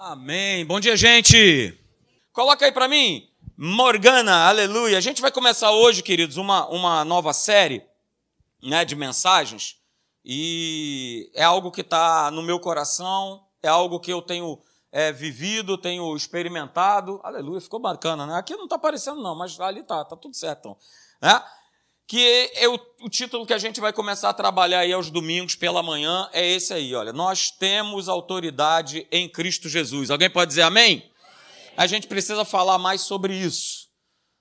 Amém. Bom dia, gente. Coloca aí para mim, Morgana, aleluia. A gente vai começar hoje, queridos, uma, uma nova série né, de mensagens e é algo que está no meu coração, é algo que eu tenho é, vivido, tenho experimentado. Aleluia, ficou bacana, né? Aqui não está aparecendo, não, mas ali tá, tá tudo certo. Então, né? Que é o, o título que a gente vai começar a trabalhar aí aos domingos pela manhã é esse aí, olha. Nós temos autoridade em Cristo Jesus. Alguém pode dizer amém? A gente precisa falar mais sobre isso.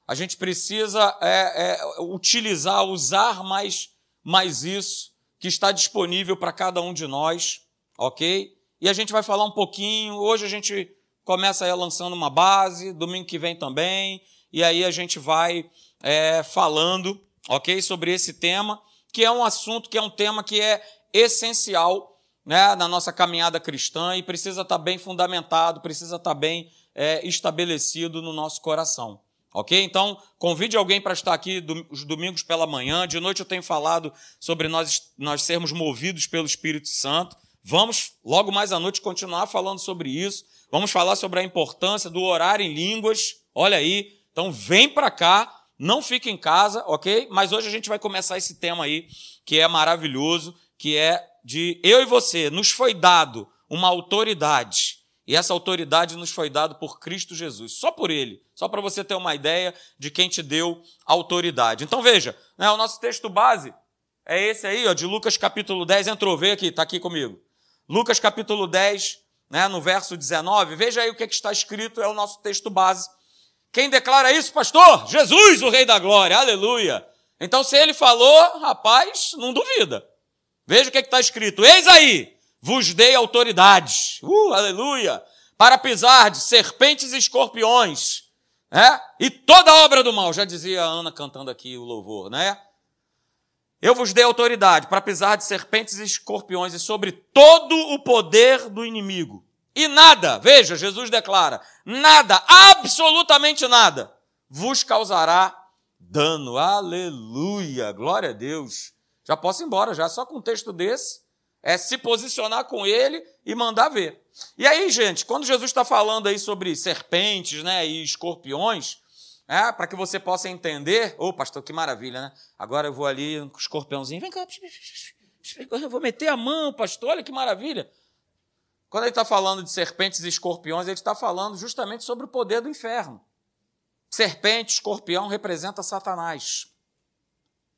A gente precisa é, é, utilizar, usar mais, mais isso que está disponível para cada um de nós, ok? E a gente vai falar um pouquinho. Hoje a gente começa aí lançando uma base, domingo que vem também, e aí a gente vai é, falando, ok, sobre esse tema, que é um assunto, que é um tema que é essencial né, na nossa caminhada cristã e precisa estar bem fundamentado, precisa estar bem é, estabelecido no nosso coração. Ok? Então, convide alguém para estar aqui os domingos pela manhã. De noite eu tenho falado sobre nós, nós sermos movidos pelo Espírito Santo. Vamos, logo mais à noite, continuar falando sobre isso. Vamos falar sobre a importância do orar em línguas. Olha aí. Então, vem para cá. Não fique em casa, ok? Mas hoje a gente vai começar esse tema aí, que é maravilhoso, que é de eu e você. Nos foi dado uma autoridade. E essa autoridade nos foi dada por Cristo Jesus, só por Ele, só para você ter uma ideia de quem te deu autoridade. Então veja, né, o nosso texto base é esse aí, ó, de Lucas capítulo 10. Entrou, vê aqui, está aqui comigo. Lucas capítulo 10, né, no verso 19, veja aí o que, é que está escrito, é o nosso texto base. Quem declara isso, pastor? Jesus, o Rei da Glória, aleluia. Então, se ele falou, rapaz, não duvida. Veja o que é está escrito. Eis aí, vos dei autoridade, uh, aleluia, para pisar de serpentes e escorpiões, né? E toda obra do mal, já dizia a Ana cantando aqui o louvor, né? Eu vos dei autoridade para pisar de serpentes e escorpiões e sobre todo o poder do inimigo. E nada, veja, Jesus declara, nada, absolutamente nada, vos causará dano. Aleluia, glória a Deus. Já posso ir embora, já só com um texto desse. É se posicionar com ele e mandar ver. E aí, gente, quando Jesus está falando aí sobre serpentes né, e escorpiões, é, para que você possa entender. Ô, oh, pastor, que maravilha, né? Agora eu vou ali com o escorpiãozinho. Vem cá. Eu vou meter a mão, pastor. Olha que maravilha. Quando ele está falando de serpentes e escorpiões, ele está falando justamente sobre o poder do inferno. Serpente, escorpião representa Satanás.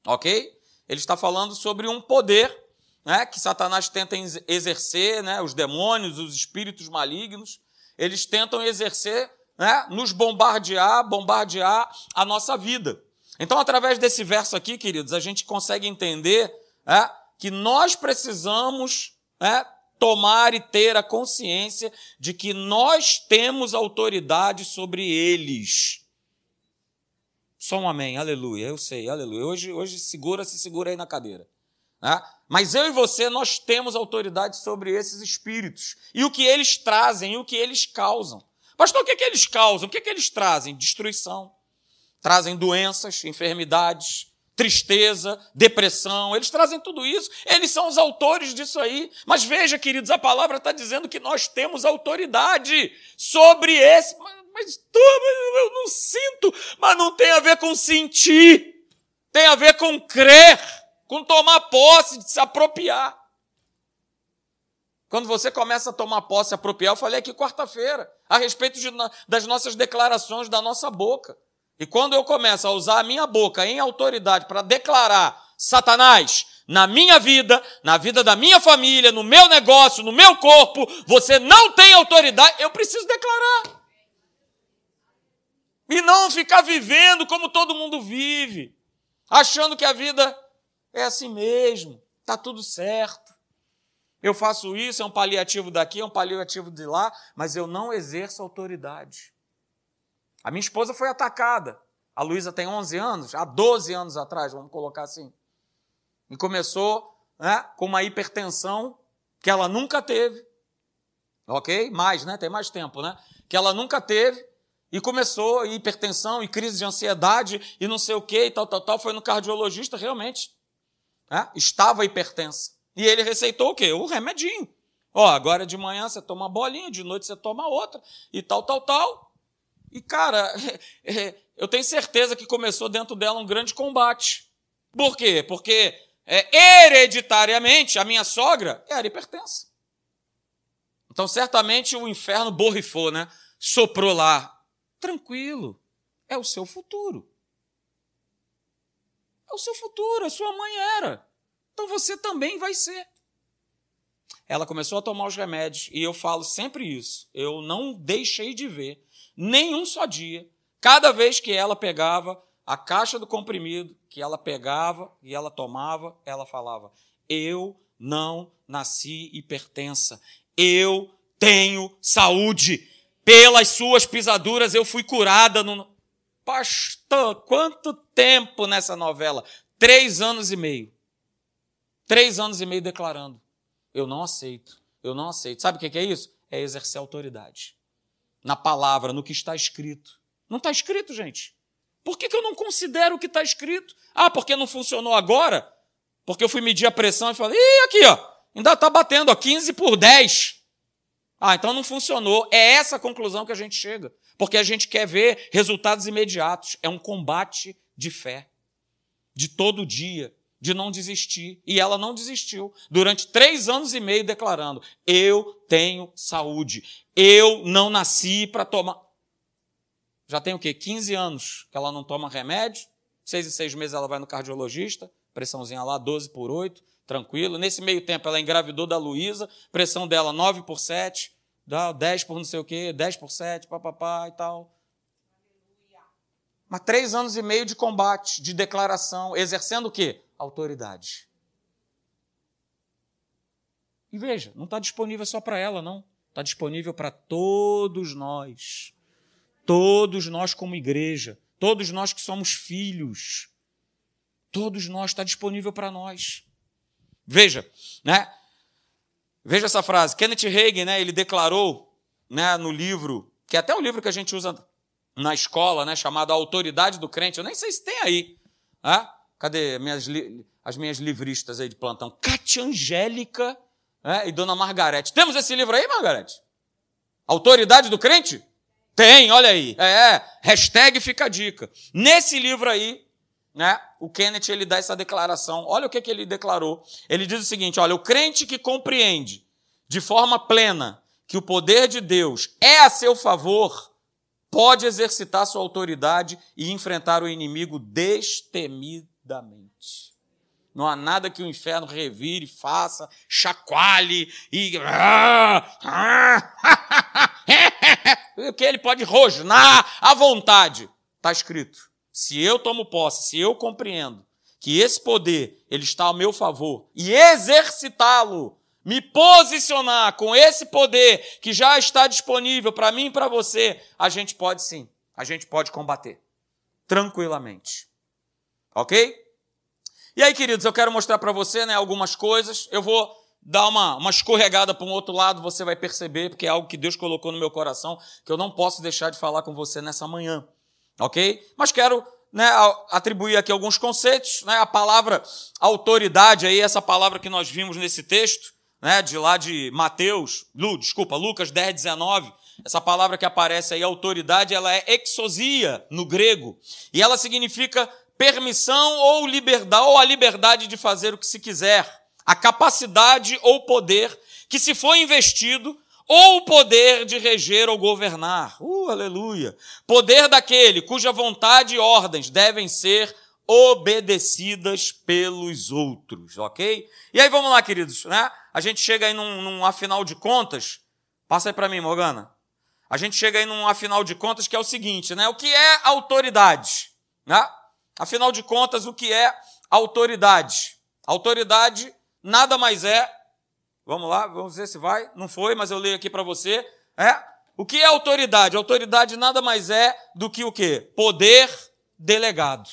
Ok? Ele está falando sobre um poder né, que Satanás tenta exercer, né, os demônios, os espíritos malignos, eles tentam exercer né, nos bombardear, bombardear a nossa vida. Então, através desse verso aqui, queridos, a gente consegue entender né, que nós precisamos né, tomar e ter a consciência de que nós temos autoridade sobre eles. Só um amém, aleluia, eu sei, aleluia. Hoje, hoje segura, se segura aí na cadeira. Né? Mas eu e você, nós temos autoridade sobre esses espíritos. E o que eles trazem, e o que eles causam. Pastor, o que, é que eles causam? O que, é que eles trazem? Destruição. Trazem doenças, enfermidades, tristeza, depressão. Eles trazem tudo isso. Eles são os autores disso aí. Mas veja, queridos, a palavra está dizendo que nós temos autoridade sobre esse. Mas, mas eu não sinto. Mas não tem a ver com sentir. Tem a ver com crer, com tomar posse, de se apropriar. Quando você começa a tomar posse apropriar, eu falei aqui quarta-feira, a respeito de, das nossas declarações da nossa boca. E quando eu começo a usar a minha boca em autoridade para declarar Satanás, na minha vida, na vida da minha família, no meu negócio, no meu corpo, você não tem autoridade, eu preciso declarar. E não ficar vivendo como todo mundo vive, achando que a vida é assim mesmo, está tudo certo. Eu faço isso, é um paliativo daqui, é um paliativo de lá, mas eu não exerço autoridade. A minha esposa foi atacada. A Luísa tem 11 anos, há 12 anos atrás, vamos colocar assim. E começou né, com uma hipertensão que ela nunca teve. Ok? Mais, né? Tem mais tempo, né? Que ela nunca teve. E começou hipertensão e crise de ansiedade e não sei o que e tal, tal, tal. Foi no cardiologista, realmente. Né, estava hipertensa. E ele receitou o quê? O remedinho. Ó, agora de manhã você toma uma bolinha, de noite você toma outra, e tal, tal, tal. E, cara, eu tenho certeza que começou dentro dela um grande combate. Por quê? Porque é, hereditariamente a minha sogra era hipertensa. Então, certamente o inferno borrifou, né? Soprou lá. Tranquilo, é o seu futuro. É o seu futuro, a sua mãe era. Então você também vai ser. Ela começou a tomar os remédios e eu falo sempre isso. Eu não deixei de ver nenhum só dia, cada vez que ela pegava a caixa do comprimido, que ela pegava e ela tomava, ela falava: Eu não nasci hipertensa, eu tenho saúde. Pelas suas pisaduras eu fui curada. No... Pastor, quanto tempo nessa novela? Três anos e meio. Três anos e meio declarando: Eu não aceito, eu não aceito. Sabe o que é isso? É exercer autoridade. Na palavra, no que está escrito. Não está escrito, gente. Por que, que eu não considero o que está escrito? Ah, porque não funcionou agora? Porque eu fui medir a pressão e falei, ih, aqui, ó, ainda está batendo, ó, 15 por 10. Ah, então não funcionou. É essa a conclusão que a gente chega. Porque a gente quer ver resultados imediatos. É um combate de fé. De todo dia. De não desistir. E ela não desistiu. Durante três anos e meio declarando: Eu tenho saúde. Eu não nasci para tomar. Já tem o quê? 15 anos que ela não toma remédio. Seis e seis meses ela vai no cardiologista. Pressãozinha lá, 12 por 8 tranquilo. Nesse meio tempo, ela engravidou da Luísa, pressão dela 9 por 7, 10 por não sei o quê, 10 por 7, papapá e tal. Mas três anos e meio de combate, de declaração, exercendo o quê? Autoridade. E veja, não está disponível só para ela, não. Está disponível para todos nós. Todos nós, como igreja. Todos nós que somos filhos. Todos nós, está disponível para nós. Veja, né? Veja essa frase. Kenneth Hagin, né, ele declarou né, no livro, que é até o livro que a gente usa na escola, né, chamado A Autoridade do Crente. Eu nem sei se tem aí. Né? Cadê minhas, as minhas livristas aí de plantão? Cátia Angélica né, e Dona Margarete. Temos esse livro aí, Margarete? Autoridade do Crente? Tem, olha aí. É, é, hashtag fica a dica. Nesse livro aí, né, o Kenneth ele dá essa declaração. Olha o que, que ele declarou. Ele diz o seguinte: olha, o crente que compreende de forma plena que o poder de Deus é a seu favor, pode exercitar sua autoridade e enfrentar o inimigo Não há nada que o inferno revire, faça, chacoalhe e. que ele pode rosnar à vontade. Está escrito. Se eu tomo posse, se eu compreendo que esse poder ele está ao meu favor e exercitá-lo, me posicionar com esse poder que já está disponível para mim e para você, a gente pode sim, a gente pode combater tranquilamente. OK? E aí, queridos, eu quero mostrar para você, né, algumas coisas. Eu vou dar uma, uma escorregada para um outro lado, você vai perceber, porque é algo que Deus colocou no meu coração, que eu não posso deixar de falar com você nessa manhã ok? Mas quero né, atribuir aqui alguns conceitos. Né, a palavra autoridade, aí, essa palavra que nós vimos nesse texto, né, de lá de Mateus, Lu, desculpa, Lucas 10, 19, essa palavra que aparece aí, autoridade, ela é exosia no grego, e ela significa permissão ou liberdade, ou a liberdade de fazer o que se quiser, a capacidade ou poder que se foi investido ou o poder de reger ou governar. Uh, aleluia! Poder daquele cuja vontade e ordens devem ser obedecidas pelos outros, ok? E aí vamos lá, queridos, né? A gente chega aí num, num afinal de contas, passa aí para mim, Morgana. A gente chega aí num afinal de contas que é o seguinte, né? O que é autoridade? Né? Afinal de contas, o que é autoridade? Autoridade nada mais é Vamos lá, vamos ver se vai. Não foi, mas eu leio aqui para você. É? O que é autoridade? Autoridade nada mais é do que o quê? Poder delegado.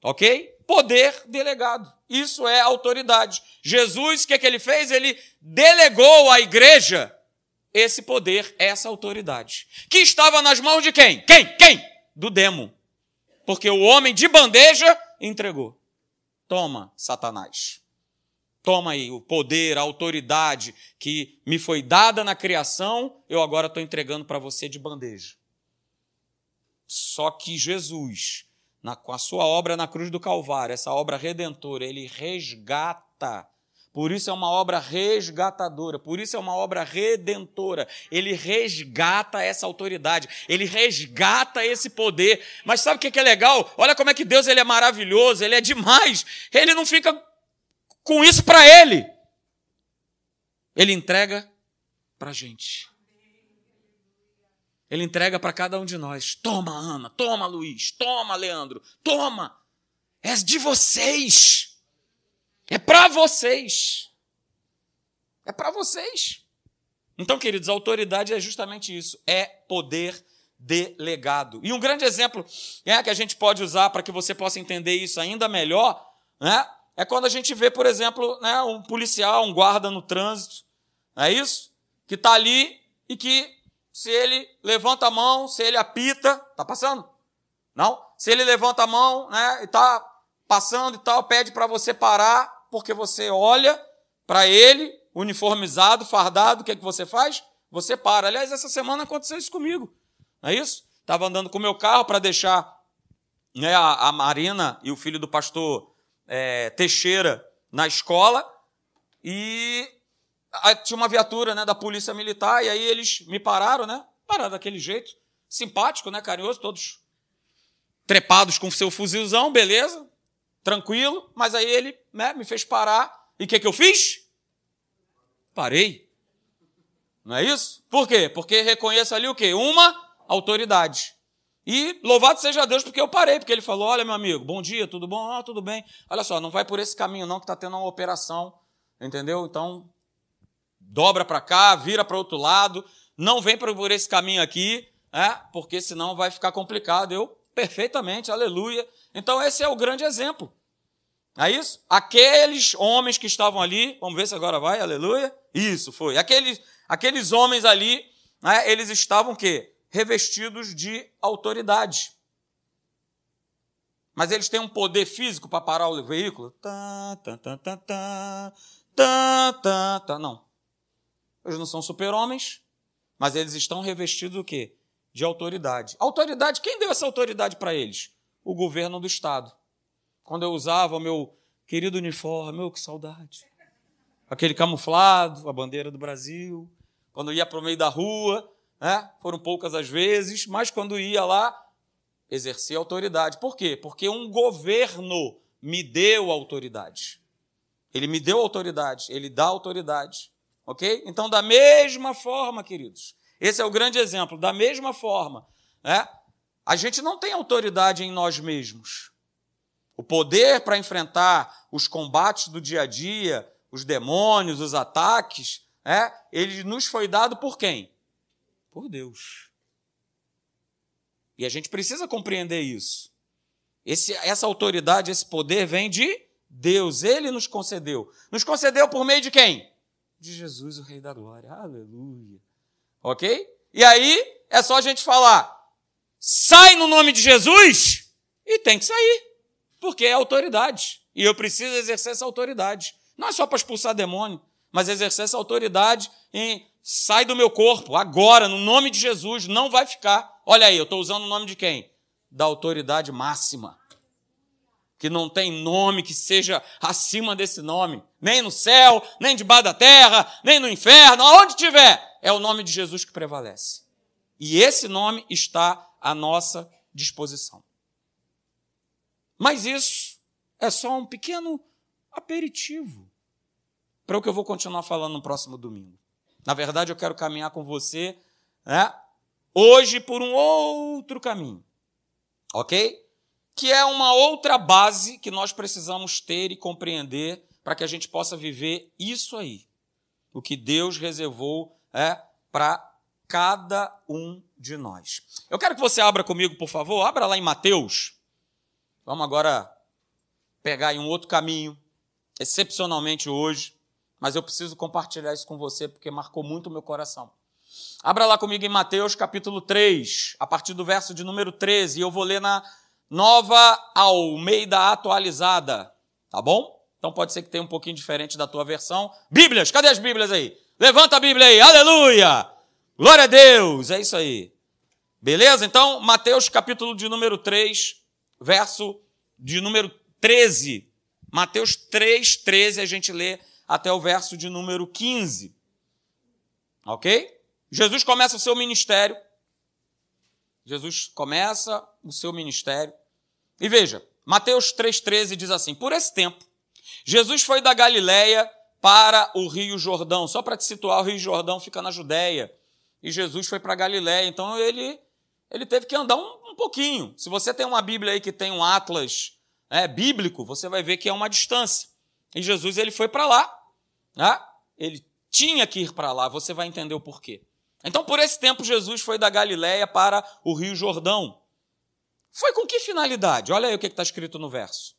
Ok? Poder delegado. Isso é autoridade. Jesus, o que, é que ele fez? Ele delegou à igreja esse poder, essa autoridade. Que estava nas mãos de quem? Quem? Quem? Do demo. Porque o homem de bandeja entregou. Toma, Satanás. Toma aí o poder, a autoridade que me foi dada na criação, eu agora estou entregando para você de bandeja. Só que Jesus, na, com a sua obra na cruz do Calvário, essa obra redentora, ele resgata. Por isso é uma obra resgatadora, por isso é uma obra redentora. Ele resgata essa autoridade, ele resgata esse poder. Mas sabe o que é legal? Olha como é que Deus ele é maravilhoso, ele é demais. Ele não fica com isso para ele. Ele entrega para a gente. Ele entrega para cada um de nós. Toma, Ana, toma, Luiz, toma, Leandro, toma. É de vocês. É para vocês. É para vocês. Então, queridos, a autoridade é justamente isso: é poder delegado. E um grande exemplo é, que a gente pode usar para que você possa entender isso ainda melhor né, é quando a gente vê, por exemplo, né, um policial, um guarda no trânsito, não é isso? Que está ali e que se ele levanta a mão, se ele apita, tá passando? Não? Se ele levanta a mão, né, e tá passando e tal, pede para você parar, porque você olha para ele, uniformizado, fardado, o que é que você faz? Você para. Aliás, essa semana aconteceu isso comigo. Não é isso? Estava andando com o meu carro para deixar né, a, a, Marina e o filho do pastor é, Teixeira na escola e tinha uma viatura né, da polícia militar, e aí eles me pararam, né? Pararam daquele jeito, simpático, né? Carinhoso, todos trepados com seu fuzilzão, beleza, tranquilo, mas aí ele né, me fez parar, e o que, que eu fiz? Parei. Não é isso? Por quê? Porque reconheço ali o quê? Uma autoridade. E louvado seja Deus porque eu parei, porque ele falou: Olha, meu amigo, bom dia, tudo bom? Ah, tudo bem. Olha só, não vai por esse caminho, não, que está tendo uma operação, entendeu? Então, dobra para cá, vira para outro lado, não vem por esse caminho aqui, é, porque senão vai ficar complicado. Eu, perfeitamente, aleluia. Então, esse é o grande exemplo. É isso? Aqueles homens que estavam ali, vamos ver se agora vai, aleluia. Isso, foi. Aqueles, aqueles homens ali, né, eles estavam o quê? Revestidos de autoridade. Mas eles têm um poder físico para parar o veículo? Tá, tá, tá, tá, tá, tá, tá, tá. Não. Eles não são super-homens, mas eles estão revestidos o quê? De autoridade. Autoridade, quem deu essa autoridade para eles? O governo do Estado. Quando eu usava o meu querido uniforme, meu, que saudade. Aquele camuflado, a bandeira do Brasil. Quando ia para o meio da rua, né? foram poucas as vezes, mas quando ia lá, exercia autoridade. Por quê? Porque um governo me deu autoridade. Ele me deu autoridade, ele dá autoridade. Ok? Então, da mesma forma, queridos, esse é o grande exemplo, da mesma forma, né? A gente não tem autoridade em nós mesmos. O poder para enfrentar os combates do dia a dia, os demônios, os ataques, é, ele nos foi dado por quem? Por Deus. E a gente precisa compreender isso. Esse, essa autoridade, esse poder vem de Deus. Ele nos concedeu. Nos concedeu por meio de quem? de Jesus, o Rei da Glória. Aleluia. Ok? E aí é só a gente falar: sai no nome de Jesus e tem que sair, porque é autoridade. E eu preciso exercer essa autoridade. Não é só para expulsar demônio, mas exercer essa autoridade em sai do meu corpo, agora, no nome de Jesus, não vai ficar. Olha aí, eu estou usando o nome de quem? Da autoridade máxima que não tem nome que seja acima desse nome, nem no céu, nem debaixo da terra, nem no inferno, aonde tiver, é o nome de Jesus que prevalece. E esse nome está à nossa disposição. Mas isso é só um pequeno aperitivo para o que eu vou continuar falando no próximo domingo. Na verdade, eu quero caminhar com você né, hoje por um outro caminho. Ok? que é uma outra base que nós precisamos ter e compreender para que a gente possa viver isso aí. O que Deus reservou é para cada um de nós. Eu quero que você abra comigo, por favor, abra lá em Mateus. Vamos agora pegar em um outro caminho, excepcionalmente hoje, mas eu preciso compartilhar isso com você porque marcou muito o meu coração. Abra lá comigo em Mateus capítulo 3, a partir do verso de número 13, e eu vou ler na Nova Almeida atualizada, tá bom? Então pode ser que tenha um pouquinho diferente da tua versão. Bíblias, cadê as Bíblias aí? Levanta a Bíblia aí, aleluia! Glória a Deus, é isso aí. Beleza? Então, Mateus capítulo de número 3, verso de número 13. Mateus 3, 13, a gente lê até o verso de número 15. Ok? Jesus começa o seu ministério. Jesus começa o seu ministério. E veja, Mateus 3,13 diz assim: Por esse tempo, Jesus foi da Galiléia para o Rio Jordão. Só para te situar, o Rio Jordão fica na Judéia. E Jesus foi para Galiléia. Então ele, ele teve que andar um, um, pouquinho. Se você tem uma Bíblia aí que tem um atlas é, bíblico, você vai ver que é uma distância. E Jesus ele foi para lá. Né? Ele tinha que ir para lá, você vai entender o porquê. Então, por esse tempo, Jesus foi da Galiléia para o Rio Jordão. Foi com que finalidade? Olha aí o que está escrito no verso.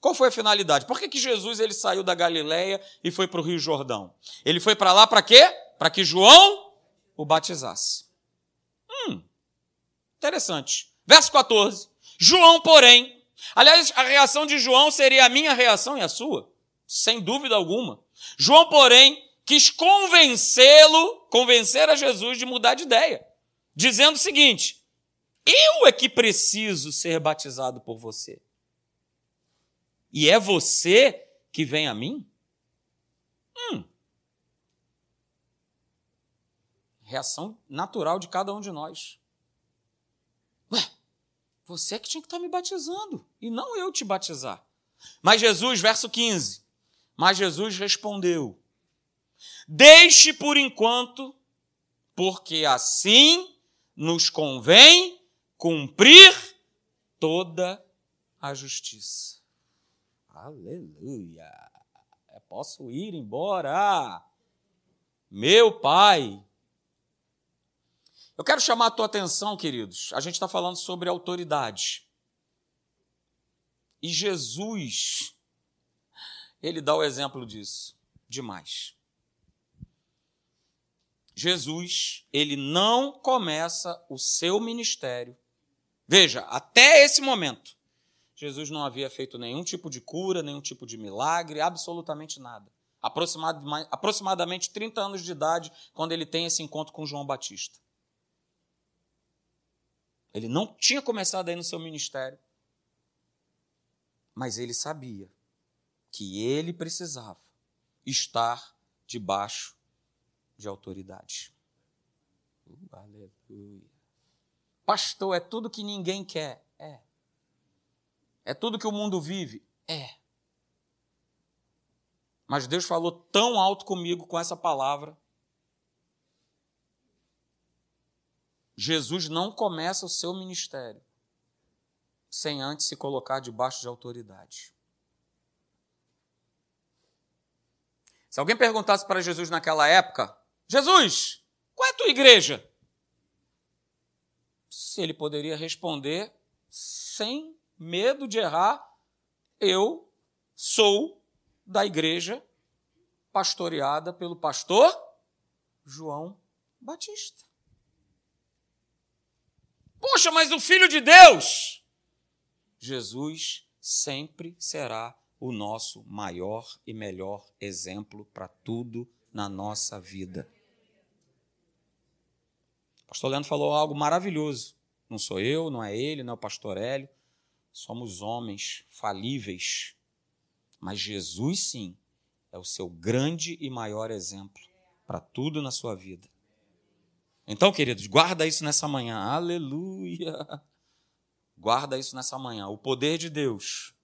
Qual foi a finalidade? Por que, que Jesus ele saiu da Galiléia e foi para o Rio Jordão? Ele foi para lá para quê? Para que João o batizasse. Hum, interessante. Verso 14. João, porém, aliás, a reação de João seria a minha reação e a sua, sem dúvida alguma. João, porém, quis convencê-lo, convencer a Jesus de mudar de ideia, dizendo o seguinte: eu é que preciso ser batizado por você. E é você que vem a mim? Hum. Reação natural de cada um de nós. Ué, você é que tinha que estar me batizando, e não eu te batizar. Mas Jesus, verso 15, mas Jesus respondeu: Deixe por enquanto, porque assim nos convém cumprir toda a justiça. Aleluia! Posso ir embora. Meu Pai. Eu quero chamar a tua atenção, queridos. A gente está falando sobre autoridade. E Jesus ele dá o exemplo disso demais. Jesus, ele não começa o seu ministério. Veja, até esse momento, Jesus não havia feito nenhum tipo de cura, nenhum tipo de milagre, absolutamente nada. Aproximadamente 30 anos de idade, quando ele tem esse encontro com João Batista. Ele não tinha começado aí no seu ministério, mas ele sabia que ele precisava estar debaixo de autoridade. Uh, aleluia. Pastor, é tudo que ninguém quer? É. É tudo que o mundo vive? É. Mas Deus falou tão alto comigo com essa palavra. Jesus não começa o seu ministério sem antes se colocar debaixo de autoridade. Se alguém perguntasse para Jesus naquela época, Jesus, qual é a tua igreja? Se ele poderia responder sem medo de errar, eu sou da igreja pastoreada pelo pastor João Batista. Poxa, mas o filho de Deus! Jesus sempre será o nosso maior e melhor exemplo para tudo na nossa vida. O pastor Leandro falou algo maravilhoso. Não sou eu, não é ele, não é o pastor Hélio. Somos homens falíveis. Mas Jesus, sim, é o seu grande e maior exemplo para tudo na sua vida. Então, queridos, guarda isso nessa manhã. Aleluia! Guarda isso nessa manhã. O poder de Deus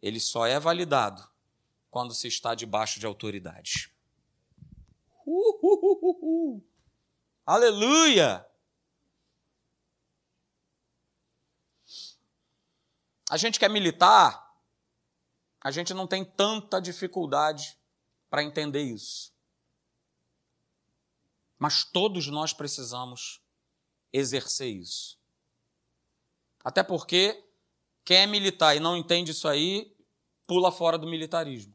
ele só é validado quando se está debaixo de autoridade. Uh, uh, uh, Aleluia! A gente que é militar, a gente não tem tanta dificuldade para entender isso. Mas todos nós precisamos exercer isso. Até porque quem é militar e não entende isso aí, pula fora do militarismo.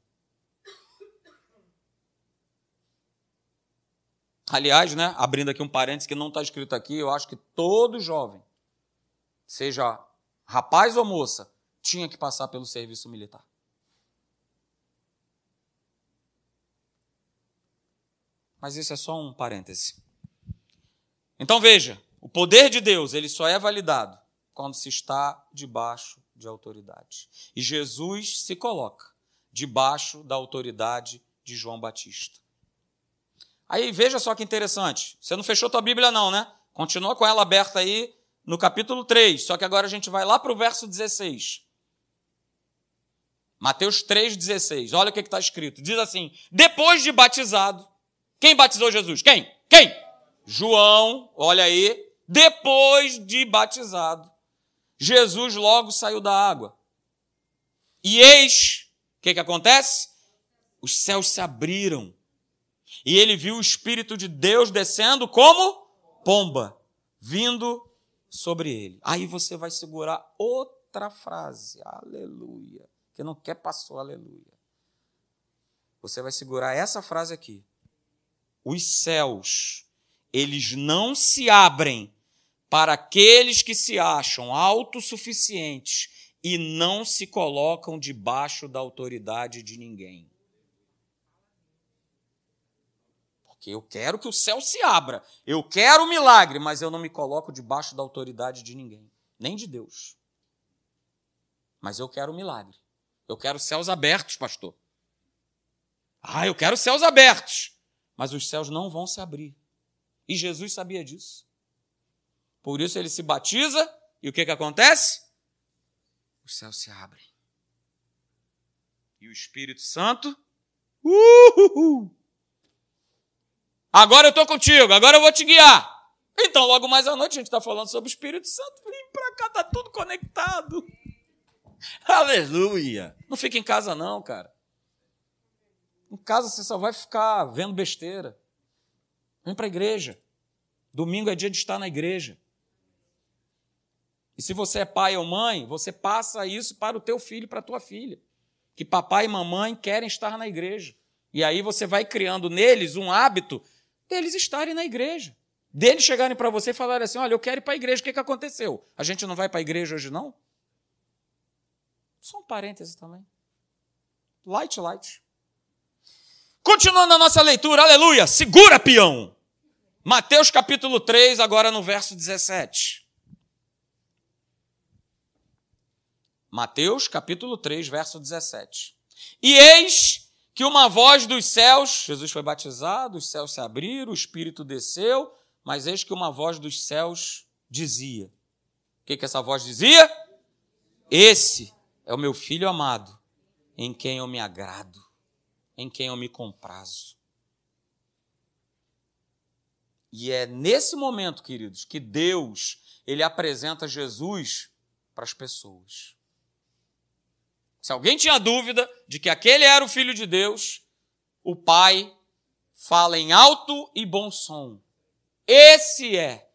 Aliás, né, abrindo aqui um parênteses que não está escrito aqui, eu acho que todo jovem, seja rapaz ou moça, tinha que passar pelo serviço militar. Mas isso é só um parêntese. Então veja, o poder de Deus, ele só é validado quando se está debaixo de autoridade. E Jesus se coloca debaixo da autoridade de João Batista. Aí veja só que interessante. Você não fechou tua Bíblia não, né? Continua com ela aberta aí no capítulo 3, só que agora a gente vai lá para o verso 16. Mateus 3,16. Olha o que está escrito. Diz assim: depois de batizado, quem batizou Jesus? Quem? Quem? João, olha aí. Depois de batizado, Jesus logo saiu da água. E eis, o que, que acontece? Os céus se abriram. E ele viu o Espírito de Deus descendo como pomba, vindo sobre ele. Aí você vai segurar outra frase. Aleluia que não quer passou, aleluia. Você vai segurar essa frase aqui. Os céus, eles não se abrem para aqueles que se acham autossuficientes e não se colocam debaixo da autoridade de ninguém. Porque eu quero que o céu se abra, eu quero o milagre, mas eu não me coloco debaixo da autoridade de ninguém, nem de Deus. Mas eu quero o milagre. Eu quero céus abertos, pastor. Ah, eu quero céus abertos. Mas os céus não vão se abrir. E Jesus sabia disso. Por isso ele se batiza e o que, que acontece? Os céus se abrem. E o Espírito Santo. Uhul, agora eu estou contigo, agora eu vou te guiar. Então, logo mais à noite, a gente está falando sobre o Espírito Santo. Vem para cá, está tudo conectado. Aleluia! Não fica em casa, não, cara. Em casa você só vai ficar vendo besteira. Vem para a igreja. Domingo é dia de estar na igreja. E se você é pai ou mãe, você passa isso para o teu filho para a tua filha. Que papai e mamãe querem estar na igreja. E aí você vai criando neles um hábito deles estarem na igreja. Deles chegarem para você e falarem assim: olha, eu quero ir para a igreja, o que, que aconteceu? A gente não vai para a igreja hoje, não? Só um parêntese também. Light, light. Continuando a nossa leitura, aleluia, segura, peão. Mateus capítulo 3, agora no verso 17. Mateus capítulo 3, verso 17. E eis que uma voz dos céus, Jesus foi batizado, os céus se abriram, o Espírito desceu, mas eis que uma voz dos céus dizia. O que, que essa voz dizia? Esse é o meu filho amado, em quem eu me agrado, em quem eu me comprazo. E é nesse momento, queridos, que Deus, ele apresenta Jesus para as pessoas. Se alguém tinha dúvida de que aquele era o filho de Deus, o Pai fala em alto e bom som. Esse é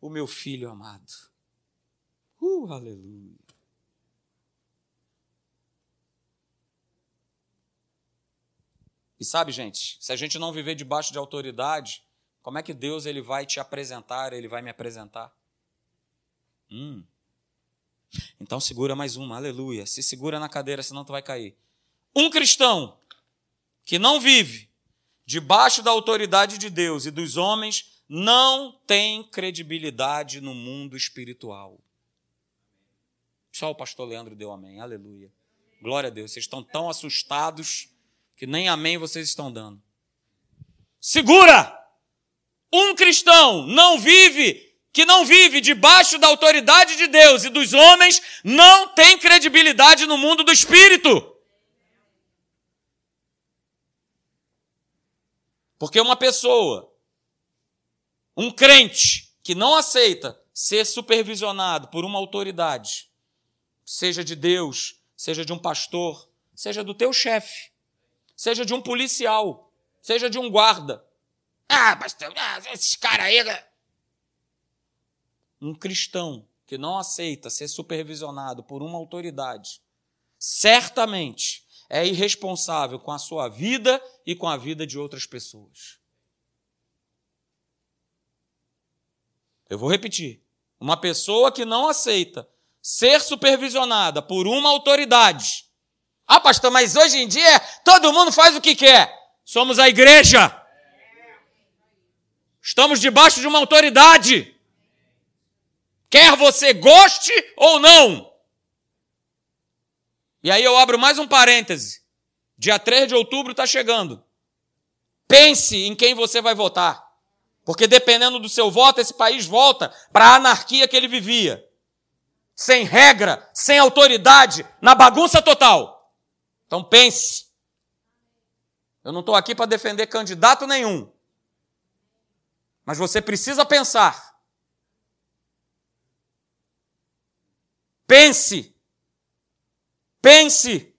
o meu filho amado. Uh, aleluia. E sabe, gente, se a gente não viver debaixo de autoridade, como é que Deus ele vai te apresentar, ele vai me apresentar? Hum. Então segura mais uma, aleluia. Se segura na cadeira, senão tu vai cair. Um cristão que não vive debaixo da autoridade de Deus e dos homens não tem credibilidade no mundo espiritual. Só o pastor Leandro deu amém, aleluia. Glória a Deus, vocês estão tão assustados que nem amém vocês estão dando. Segura! Um cristão não vive, que não vive debaixo da autoridade de Deus e dos homens, não tem credibilidade no mundo do espírito. Porque uma pessoa, um crente, que não aceita ser supervisionado por uma autoridade, seja de Deus, seja de um pastor, seja do teu chefe, seja de um policial, seja de um guarda. Ah, pastor, ah, esses caras aí. Né? Um cristão que não aceita ser supervisionado por uma autoridade, certamente é irresponsável com a sua vida e com a vida de outras pessoas. Eu vou repetir. Uma pessoa que não aceita ser supervisionada por uma autoridade ah, pastor, mas hoje em dia todo mundo faz o que quer. Somos a igreja. Estamos debaixo de uma autoridade. Quer você goste ou não. E aí eu abro mais um parêntese. Dia 3 de outubro está chegando. Pense em quem você vai votar. Porque dependendo do seu voto, esse país volta para a anarquia que ele vivia. Sem regra, sem autoridade, na bagunça total. Então pense. Eu não estou aqui para defender candidato nenhum. Mas você precisa pensar. Pense. Pense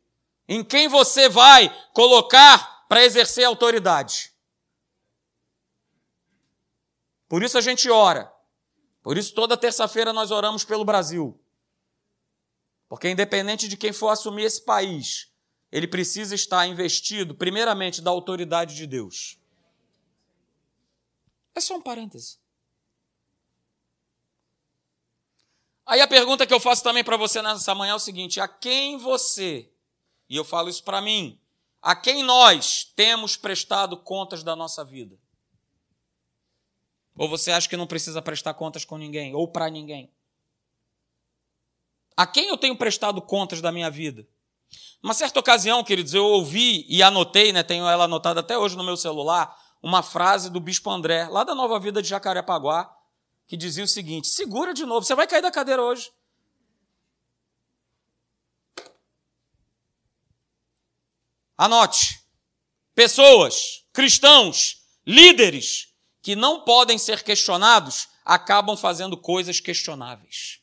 em quem você vai colocar para exercer autoridade. Por isso a gente ora. Por isso toda terça-feira nós oramos pelo Brasil. Porque independente de quem for assumir esse país, ele precisa estar investido primeiramente da autoridade de Deus. É só um parêntese. Aí a pergunta que eu faço também para você nessa manhã é o seguinte: a quem você, e eu falo isso para mim, a quem nós temos prestado contas da nossa vida? Ou você acha que não precisa prestar contas com ninguém, ou para ninguém? A quem eu tenho prestado contas da minha vida? Uma certa ocasião, queridos, eu ouvi e anotei, né, tenho ela anotada até hoje no meu celular, uma frase do Bispo André, lá da Nova Vida de Jacarepaguá, que dizia o seguinte: segura de novo, você vai cair da cadeira hoje. Anote. Pessoas, cristãos, líderes que não podem ser questionados acabam fazendo coisas questionáveis.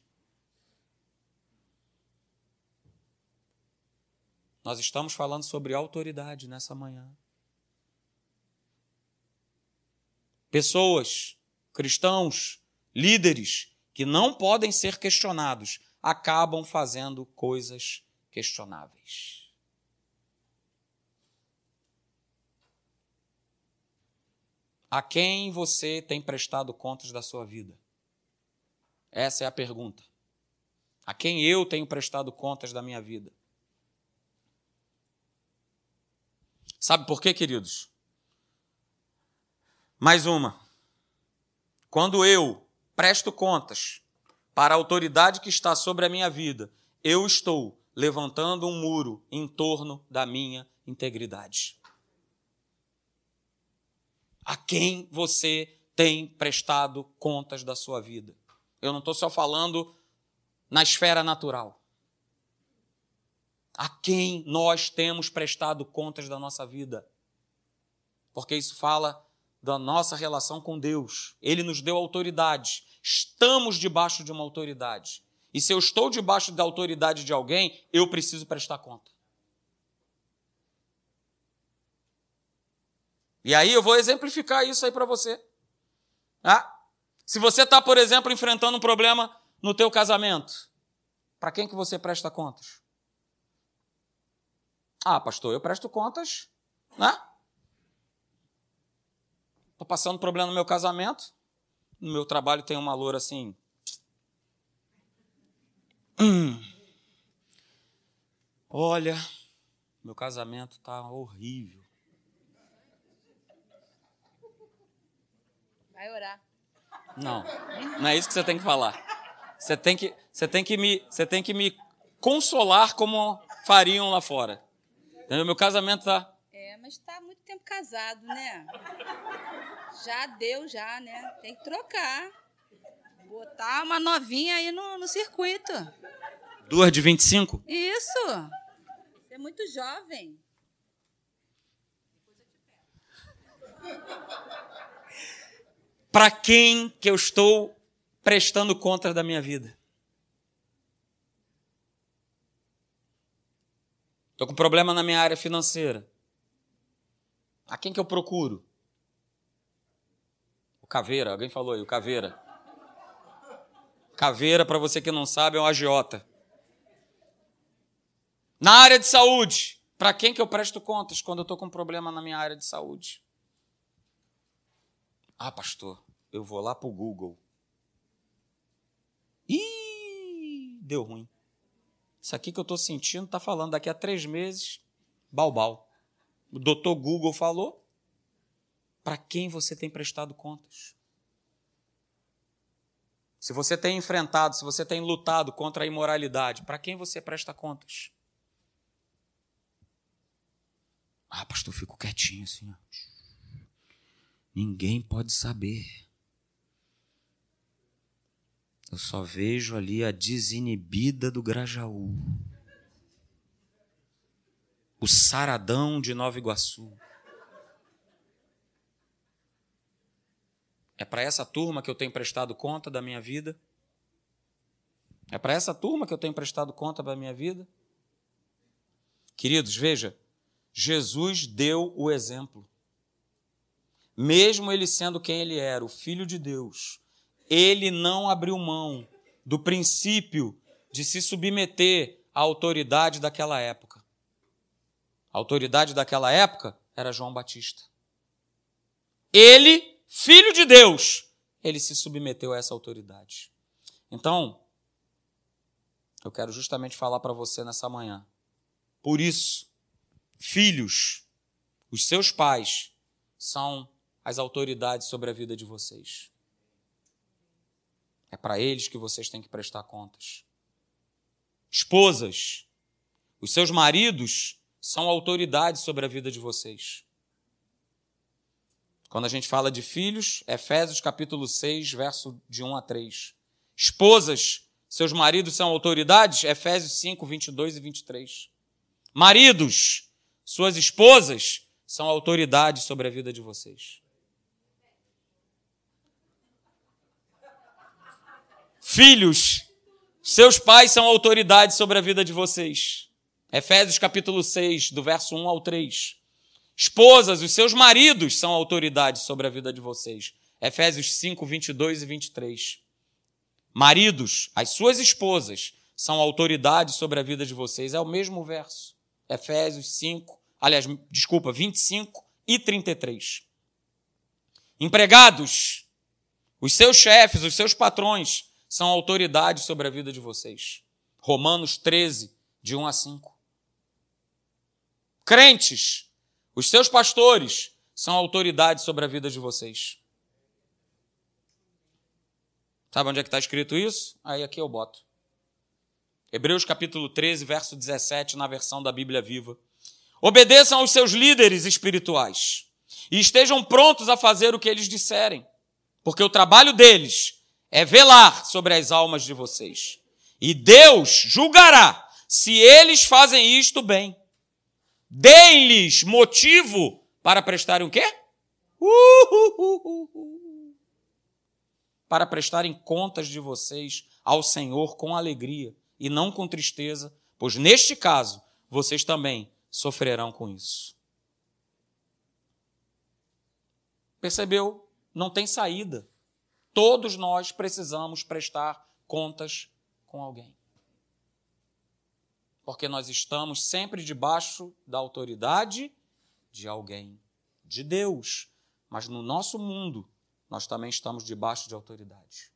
Nós estamos falando sobre autoridade nessa manhã. Pessoas, cristãos, líderes que não podem ser questionados acabam fazendo coisas questionáveis. A quem você tem prestado contas da sua vida? Essa é a pergunta. A quem eu tenho prestado contas da minha vida? Sabe por quê, queridos? Mais uma. Quando eu presto contas para a autoridade que está sobre a minha vida, eu estou levantando um muro em torno da minha integridade. A quem você tem prestado contas da sua vida? Eu não estou só falando na esfera natural. A quem nós temos prestado contas da nossa vida? Porque isso fala da nossa relação com Deus. Ele nos deu autoridade. Estamos debaixo de uma autoridade. E se eu estou debaixo da autoridade de alguém, eu preciso prestar conta. E aí eu vou exemplificar isso aí para você. Ah, se você está, por exemplo, enfrentando um problema no teu casamento, para quem que você presta contas? Ah, pastor, eu presto contas, né? Estou passando problema no meu casamento. No meu trabalho tem uma loura assim. Hum. Olha, meu casamento está horrível. Vai orar. Não, não é isso que você tem que falar. Você tem que, você tem que, me, você tem que me consolar como fariam lá fora. Meu casamento está é, mas está muito tempo casado, né? Já deu, já, né? Tem que trocar. Botar uma novinha aí no, no circuito. Duas de 25? Isso. Você é muito jovem. Para quem que eu estou prestando conta da minha vida? Estou com problema na minha área financeira. A quem que eu procuro? O Caveira, alguém falou aí, o Caveira. Caveira, para você que não sabe, é um agiota. Na área de saúde, para quem que eu presto contas quando eu estou com problema na minha área de saúde? Ah, pastor, eu vou lá para o Google. Ih, deu ruim. Isso aqui que eu estou sentindo está falando daqui a três meses, balbal. O doutor Google falou. para quem você tem prestado contas. Se você tem enfrentado, se você tem lutado contra a imoralidade, para quem você presta contas? Ah, pastor, eu fico quietinho assim. Ó. Ninguém pode saber. Eu só vejo ali a desinibida do Grajaú. O saradão de Nova Iguaçu. É para essa turma que eu tenho prestado conta da minha vida? É para essa turma que eu tenho prestado conta da minha vida? Queridos, veja, Jesus deu o exemplo. Mesmo ele sendo quem ele era, o Filho de Deus, ele não abriu mão do princípio de se submeter à autoridade daquela época. A autoridade daquela época era João Batista. Ele filho de Deus, ele se submeteu a essa autoridade. Então, eu quero justamente falar para você nessa manhã. Por isso, filhos, os seus pais, são as autoridades sobre a vida de vocês. É para eles que vocês têm que prestar contas. Esposas, os seus maridos são autoridades sobre a vida de vocês. Quando a gente fala de filhos, Efésios capítulo 6, verso de 1 a 3. Esposas, seus maridos são autoridades? Efésios 5, 22 e 23. Maridos, suas esposas são autoridades sobre a vida de vocês. Filhos, seus pais são autoridades sobre a vida de vocês. Efésios capítulo 6, do verso 1 ao 3. Esposas, os seus maridos são autoridades sobre a vida de vocês. Efésios 5, 22 e 23. Maridos, as suas esposas são autoridades sobre a vida de vocês. É o mesmo verso. Efésios 5, aliás, desculpa, 25 e 33. Empregados, os seus chefes, os seus patrões são autoridades sobre a vida de vocês. Romanos 13, de 1 a 5. Crentes, os seus pastores são autoridades sobre a vida de vocês. Sabe onde é que está escrito isso? Aí aqui eu boto. Hebreus capítulo 13, verso 17, na versão da Bíblia Viva. Obedeçam aos seus líderes espirituais e estejam prontos a fazer o que eles disserem, porque o trabalho deles é velar sobre as almas de vocês. E Deus julgará se eles fazem isto bem. Deem-lhes motivo para prestarem o quê? Para prestarem contas de vocês ao Senhor com alegria e não com tristeza, pois neste caso vocês também sofrerão com isso. Percebeu? Não tem saída. Todos nós precisamos prestar contas com alguém porque nós estamos sempre debaixo da autoridade de alguém, de Deus. Mas no nosso mundo, nós também estamos debaixo de autoridade.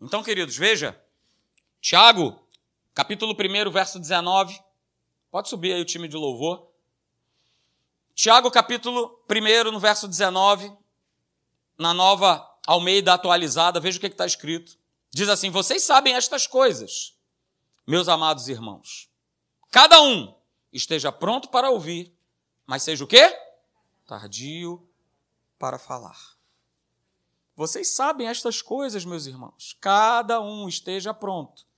Então, queridos, veja, Tiago, capítulo 1, verso 19. Pode subir aí o time de louvor. Tiago, capítulo 1, no verso 19, na nova Almeida atualizada, veja o que está escrito. Diz assim: Vocês sabem estas coisas, meus amados irmãos. Cada um esteja pronto para ouvir, mas seja o quê? Tardio para falar. Vocês sabem estas coisas, meus irmãos. Cada um esteja pronto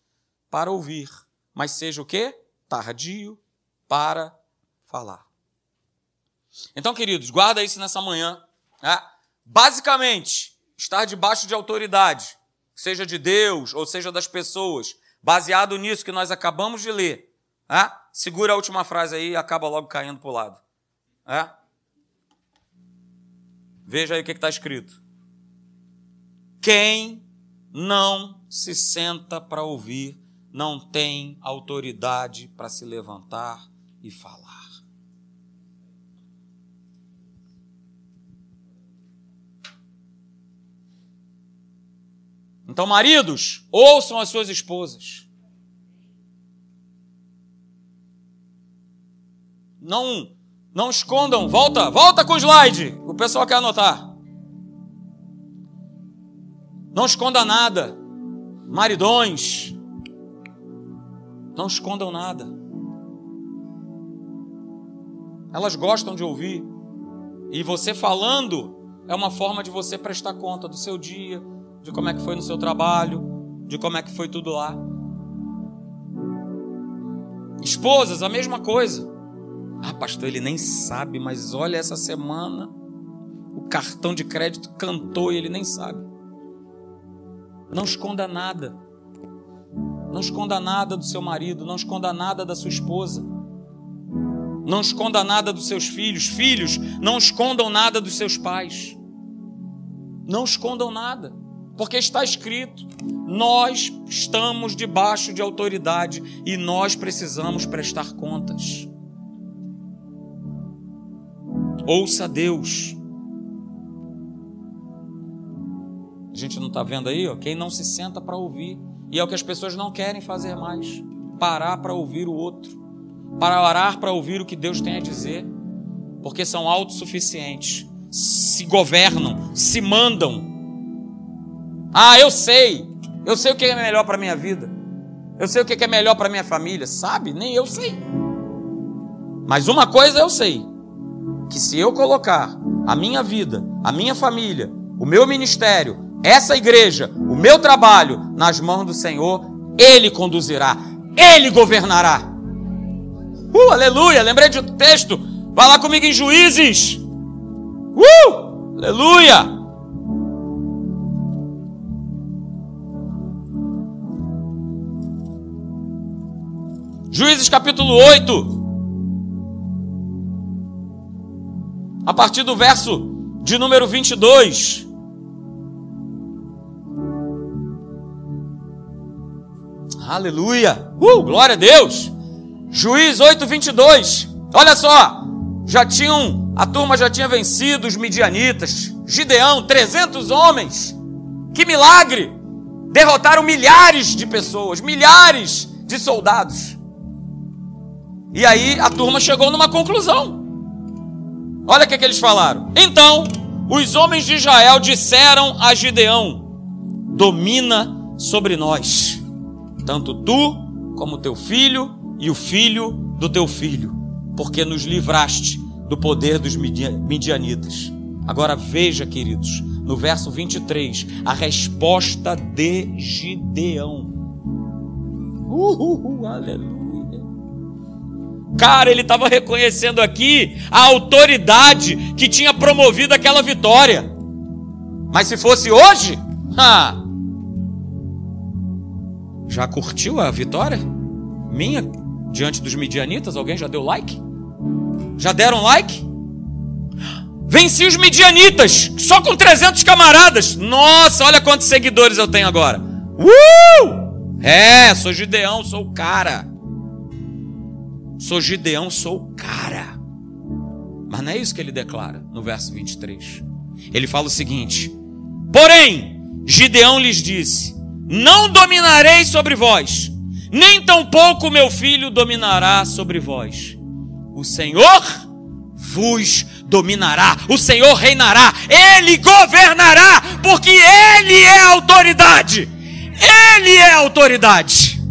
para ouvir, mas seja o quê? Tardio para falar. Então, queridos, guarda isso nessa manhã. Né? Basicamente, estar debaixo de autoridade, seja de Deus ou seja das pessoas, baseado nisso que nós acabamos de ler. Né? Segura a última frase aí e acaba logo caindo para o lado. Né? Veja aí o que está escrito. Quem não se senta para ouvir não tem autoridade para se levantar e falar. Então, maridos, ouçam as suas esposas. Não, não escondam. Volta, volta com o slide. O pessoal quer anotar. Não esconda nada. Maridões, não escondam nada. Elas gostam de ouvir. E você falando é uma forma de você prestar conta do seu dia, de como é que foi no seu trabalho, de como é que foi tudo lá. Esposas, a mesma coisa. Ah, pastor, ele nem sabe, mas olha essa semana o cartão de crédito cantou e ele nem sabe. Não esconda nada. Não esconda nada do seu marido, não esconda nada da sua esposa. Não esconda nada dos seus filhos. Filhos, não escondam nada dos seus pais. Não escondam nada, porque está escrito: nós estamos debaixo de autoridade e nós precisamos prestar contas. Ouça Deus. A gente não está vendo aí, ó, quem não se senta para ouvir. E é o que as pessoas não querem fazer mais: parar para ouvir o outro. Para orar para ouvir o que Deus tem a dizer, porque são autossuficientes, se governam, se mandam. Ah, eu sei, eu sei o que é melhor para minha vida, eu sei o que é melhor para minha família, sabe? Nem eu sei. Mas uma coisa eu sei: que se eu colocar a minha vida, a minha família, o meu ministério, essa igreja, o meu trabalho nas mãos do Senhor, Ele conduzirá, Ele governará. Uh, aleluia! Lembrei de outro texto. Vai lá comigo em Juízes. Uh! Aleluia! Juízes capítulo 8. A partir do verso de número 22. Aleluia! Uh, glória a Deus! Juiz 8, 22. Olha só, já tinham, a turma já tinha vencido os midianitas. Gideão, 300 homens. Que milagre! Derrotaram milhares de pessoas, milhares de soldados. E aí a turma chegou numa conclusão. Olha o que, que eles falaram. Então, os homens de Israel disseram a Gideão: Domina sobre nós, tanto tu como teu filho e o filho do teu filho, porque nos livraste do poder dos midianitas. Agora veja, queridos, no verso 23, a resposta de Gideão. Uhul, aleluia. Cara, ele estava reconhecendo aqui a autoridade que tinha promovido aquela vitória. Mas se fosse hoje, ha, já curtiu a vitória? Minha diante dos midianitas? Alguém já deu like? Já deram like? Venci os midianitas, só com 300 camaradas. Nossa, olha quantos seguidores eu tenho agora. Uh! É, sou Gideão, sou o cara. Sou Gideão, sou o cara. Mas não é isso que ele declara no verso 23. Ele fala o seguinte: Porém, Gideão lhes disse: Não dominarei sobre vós nem tampouco meu filho dominará sobre vós. O Senhor vos dominará, o Senhor reinará, Ele governará, porque Ele é autoridade. Ele é autoridade.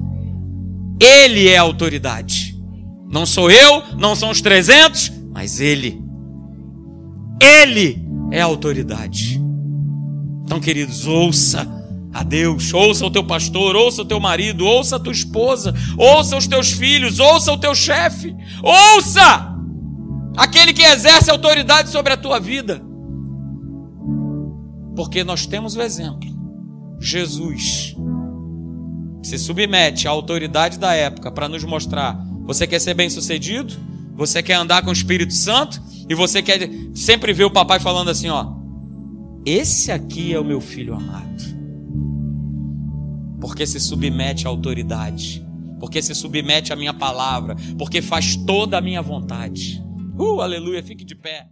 Ele é autoridade. Não sou eu, não são os 300, mas Ele. Ele é autoridade. Então, queridos, ouça a Deus. Ouça o teu pastor, ouça o teu marido, ouça a tua esposa, ouça os teus filhos, ouça o teu chefe. Ouça aquele que exerce autoridade sobre a tua vida. Porque nós temos o exemplo. Jesus se submete à autoridade da época para nos mostrar: você quer ser bem-sucedido? Você quer andar com o Espírito Santo? E você quer sempre ver o papai falando assim, ó: Esse aqui é o meu filho amado porque se submete à autoridade, porque se submete à minha palavra, porque faz toda a minha vontade. Uh, aleluia, fique de pé.